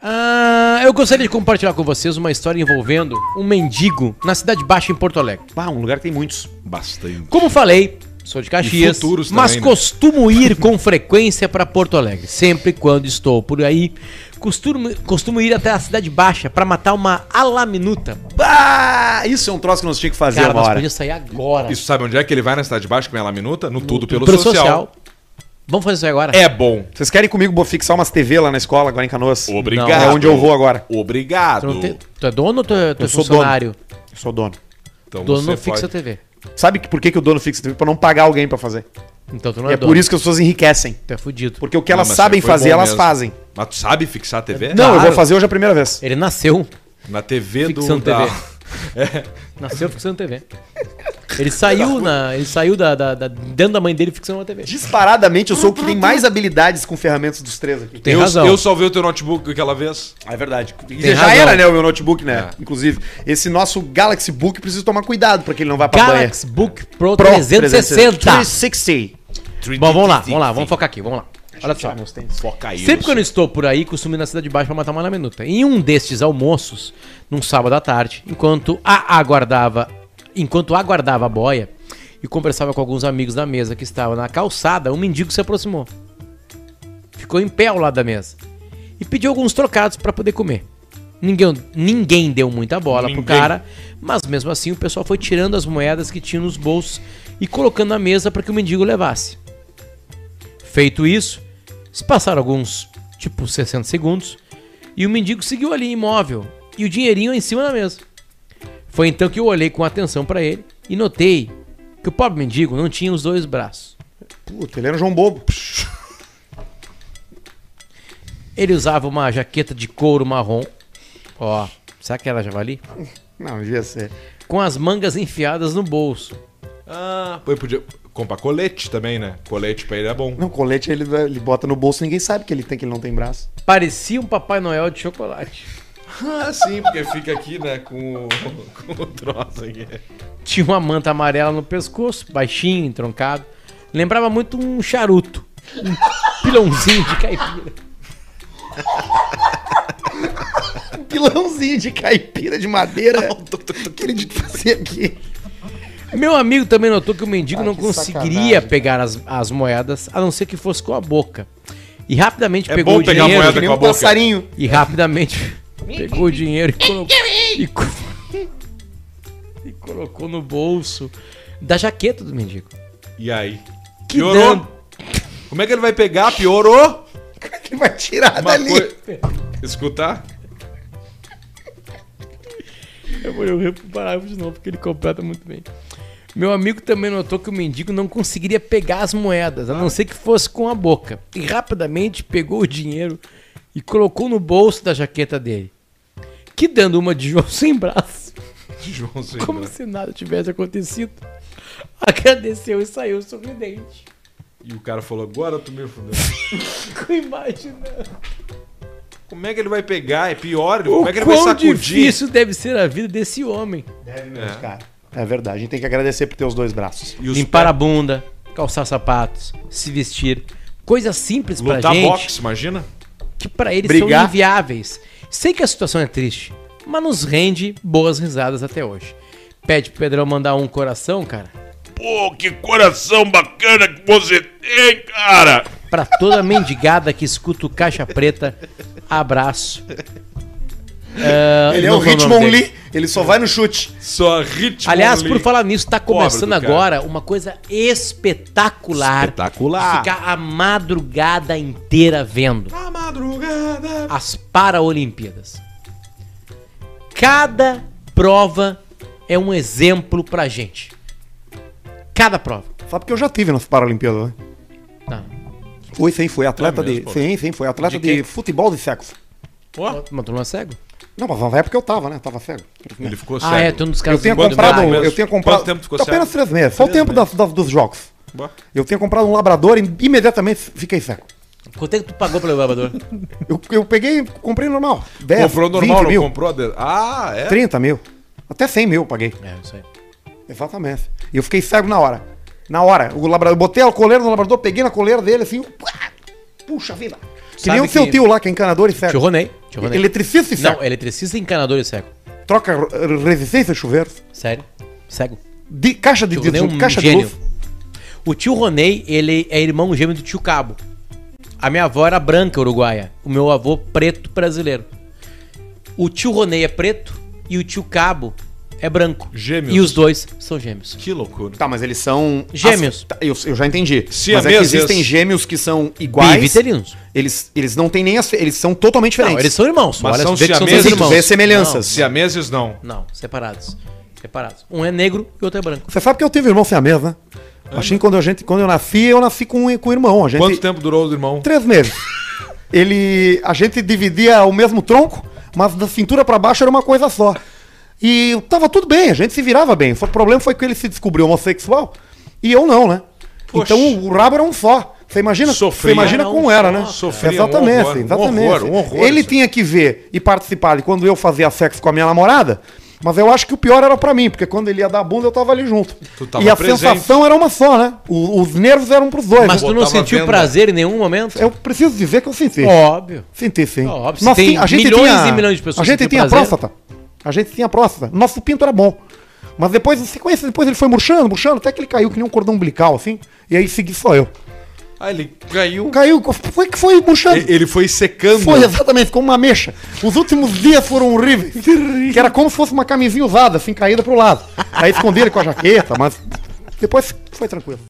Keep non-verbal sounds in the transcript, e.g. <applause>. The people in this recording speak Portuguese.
Ah, eu gostaria de compartilhar com vocês uma história envolvendo um mendigo na Cidade Baixa, em Porto Alegre. Ah, um lugar que tem muitos. Bastante. Como falei, sou de Caxias, futuros mas também, né? costumo ir <laughs> com frequência para Porto Alegre. Sempre quando estou por aí, costumo, costumo ir até a Cidade Baixa para matar uma alaminuta. Ah, isso é um troço que nós tínhamos que fazer Cara, nós hora. podíamos sair agora. Isso sabe onde é que ele vai na Cidade Baixa comer a minuta? No Tudo pelo, Pelo social. Vamos fazer isso aí agora? É bom. Vocês querem comigo fixar umas TV lá na escola, agora em Canoas? Obrigado. É onde eu vou agora. Obrigado. Tu, não tem- tu é dono ou tu é, tu é Eu sou funcionário? Eu sou dono. Então Dono você não fixa a pode- TV. Sabe por que, que o dono fixa TV? Pra não pagar alguém pra fazer. Então tu não E é, é dono. por isso que as pessoas enriquecem. Tu é fudido. Porque o que Não, elas mas sabem fazer, elas mesmo. fazem. Mas tu sabe fixar a TV? Não, eu Claro. vou fazer hoje a primeira vez. Ele nasceu Na TV do. fixando da- TV. <laughs> Nasceu fixando TV. Ele <laughs> saiu, na, ele saiu da, da- da- dentro da mãe dele fixando uma TV. Disparadamente, eu sou o que tem mais habilidades com ferramentas dos três aqui. Tem eu, razão. eu salvei o teu notebook aquela vez. Ah, é verdade. Tem já razão. era, né, o meu notebook, né? É. Inclusive, esse nosso Galaxy Book precisa tomar cuidado pra que ele não vá pra banha. Galaxy Book Pro, Pro 360. 360. Bom, vamos lá, vamos lá, vamos focar aqui, vamos lá. Olha só. Foca aí. Sempre quando eu estou por aí, costumo ir na Cidade Baixa para matar uma na minuta. Em um destes almoços, num sábado à tarde, enquanto a aguardava, enquanto aguardava a boia e conversava com alguns amigos da mesa que estavam na calçada, um mendigo se aproximou. Ficou em pé ao lado da mesa e pediu alguns trocados para poder comer. Ninguém, ninguém deu muita bola Ninguém. pro cara, mas mesmo assim o pessoal foi tirando as moedas que tinha nos bolsos e colocando na mesa para que o mendigo levasse. Feito isso, se passaram alguns, tipo 60 segundos, e o mendigo seguiu ali imóvel e o dinheirinho em cima da mesa. Foi então que eu olhei com atenção para ele e notei que o pobre mendigo não tinha os dois braços. Puta, ele era um João Bobo. Ele usava uma jaqueta de couro marrom. Ó, será que era javali? Não, devia ser. Com as mangas enfiadas no bolso. Ah, pô, podia comprar colete também, né? Colete pra ele é bom. Não, colete ele, ele bota no bolso ninguém sabe que ele tem, que ele não tem braço. Parecia um Papai Noel de chocolate. Ah, sim, porque fica aqui, né, com o, <laughs> com o troço aqui. Tinha uma manta amarela no pescoço, baixinho, entroncado. Lembrava muito um charuto. Um pilãozinho de caipira. Um pilãozinho de caipira de madeira. que ele devia fazer aqui. Meu amigo também notou que o mendigo Ah, não conseguiria pegar as, as moedas, a não ser que fosse com a boca. E rapidamente É pegou bom o pegar a dinheiro. moeda com a um boca. passarinho. E rapidamente pegou o dinheiro e colocou, e, co- <laughs> e colocou no bolso da jaqueta do mendigo. E aí? Que Piorou? dan- Como é que ele vai pegar? Piorou? Ele vai tirar Uma dali. coi- Escutar? Eu vou eu reparar de novo porque ele completa muito bem. Meu amigo também notou que o mendigo não conseguiria pegar as moedas, a não ser que fosse com a boca. E rapidamente pegou o dinheiro e colocou no bolso da jaqueta dele. Que dando uma de João sem braço, <laughs> João sem como braço. se nada tivesse acontecido. Agradeceu e saiu sorridente. E o cara falou, agora tu me fudeu. <laughs> Ficou imaginando. Como é que ele vai pegar? É pior? O Como é que ele vai quão sacudir? difícil deve ser a vida desse homem. Deve mesmo, cara. É verdade, a gente tem que agradecer por ter os dois braços. E os Limpar a pés? bunda, calçar sapatos, se vestir. Coisas simples pra Lutar gente. boxe, imagina? que pra eles Brigar. são inviáveis. Sei que a situação é triste, mas nos rende boas risadas até hoje. Pede pro Pedrão mandar um coração, cara, Pô, que coração bacana que você tem, cara! pra toda mendigada que escuta o Caixa Preta. Abraço. Ah, Ele é o Hitmonlee, dele. ele só vai no chute. Só ritmo. Aliás, por falar nisso, tá começando agora uma coisa espetacular. Espetacular. Ficar a madrugada inteira vendo. A madrugada. as Paralimpíadas. Cada prova é um exemplo pra gente. Cada prova. Sabe que eu já tive nas Paralimpíadas, né? Tá. Fui, sim, fui atleta mesmo, de. Sim, sim, fui atleta De de, futebol de sexo. Ó, Mas tu não é cego? Não, mas na época eu tava, né? Tava cego. ele ficou Ah, é, tu um dos Eu caras tinha do- do comprado, eu tinha comprado. Quanto tempo ficou Apenas cego? três meses. Só o tempo das- das- dos jogos. Boa. Eu tinha comprado um labrador e imediatamente fiquei cego. Quanto é que tu pagou pelo elevador? Eu, eu peguei, comprei normal. 10, Comprou normal, 20 não mil, comprou? de- Ah, é? 30 mil. Até 100 mil eu paguei. é, isso aí. Exatamente. E eu fiquei cego na hora. Na hora. O labrador, eu botei a coleira no labrador, peguei na coleira dele assim. Puxa vida. Que Sabe nem o seu que- tio lá, que é encanador e cego. Tio Ronei. Tio Ronei. Eletricista e cego. Não, eletricista, encanador e cego. Troca r- resistência de chuveiros. Sério? Cego. De, caixa de Tio Ronei é disjunto, um caixa de gênio. luz. O tio Ronei, ele é irmão gêmeo do tio Cabo. A minha avó era branca uruguaia. O meu avô preto brasileiro. O tio Ronei é preto e o tio Cabo é branco. Gêmeos. E os dois são gêmeos. Que loucura. Tá, mas eles são. Gêmeos. Tá, eu, eu já entendi. Se mas é é que existem gêmeos que são iguais. Biviterinos. Eles, eles não têm nem as. Eles são totalmente Não, diferentes. eles são irmãos. Mas Olha, são são siameses? Tu irmãos. vê semelhanças. Siameses não. Não, não, separados. Separados. Um é negro e o outro é branco. Você sabe que eu tive irmão siamês, né? Achei que quando, a gente, quando eu nasci, eu nasci com, com o irmão. A gente, Quanto tempo durou o irmão? Três meses. Ele. A gente dividia o mesmo tronco, mas da cintura pra baixo era uma coisa só. E tava tudo bem, a gente se virava bem. Só que o problema foi que ele se descobriu homossexual e eu não, né? Poxa. Então o rabo era um só. Você imagina, Sofria. você imagina um como era, né? Sofria, um exatamente, horror, um exatamente. horror, um horror ele isso. tinha que ver e participar de quando eu fazia sexo com a minha namorada. Mas eu acho que o pior era pra mim, porque quando ele ia dar bunda eu tava ali junto. Tu tava e a presente. sensação era uma só, né? O- os nervos eram pros dois. Mas tu não sentiu venda. prazer em nenhum momento? Eu preciso dizer que eu senti. Óbvio. Senti sim. Óbvio, se tem milhões e milhões de pessoas A gente tinha prazer. próstata. A gente tinha próstata. Nosso pinto era bom. Mas depois, em sequência, depois ele foi murchando, murchando, até que ele caiu que nem um cordão umbilical, assim. E aí segui só eu. Ah, ele caiu. Caiu, foi que foi murchando. Ele foi secando. Foi exatamente, como uma mecha. Os últimos dias foram horríveis. que era como se fosse uma camisinha usada, assim, caída pro lado. Aí escondi ele com a jaqueta, mas depois foi tranquilo.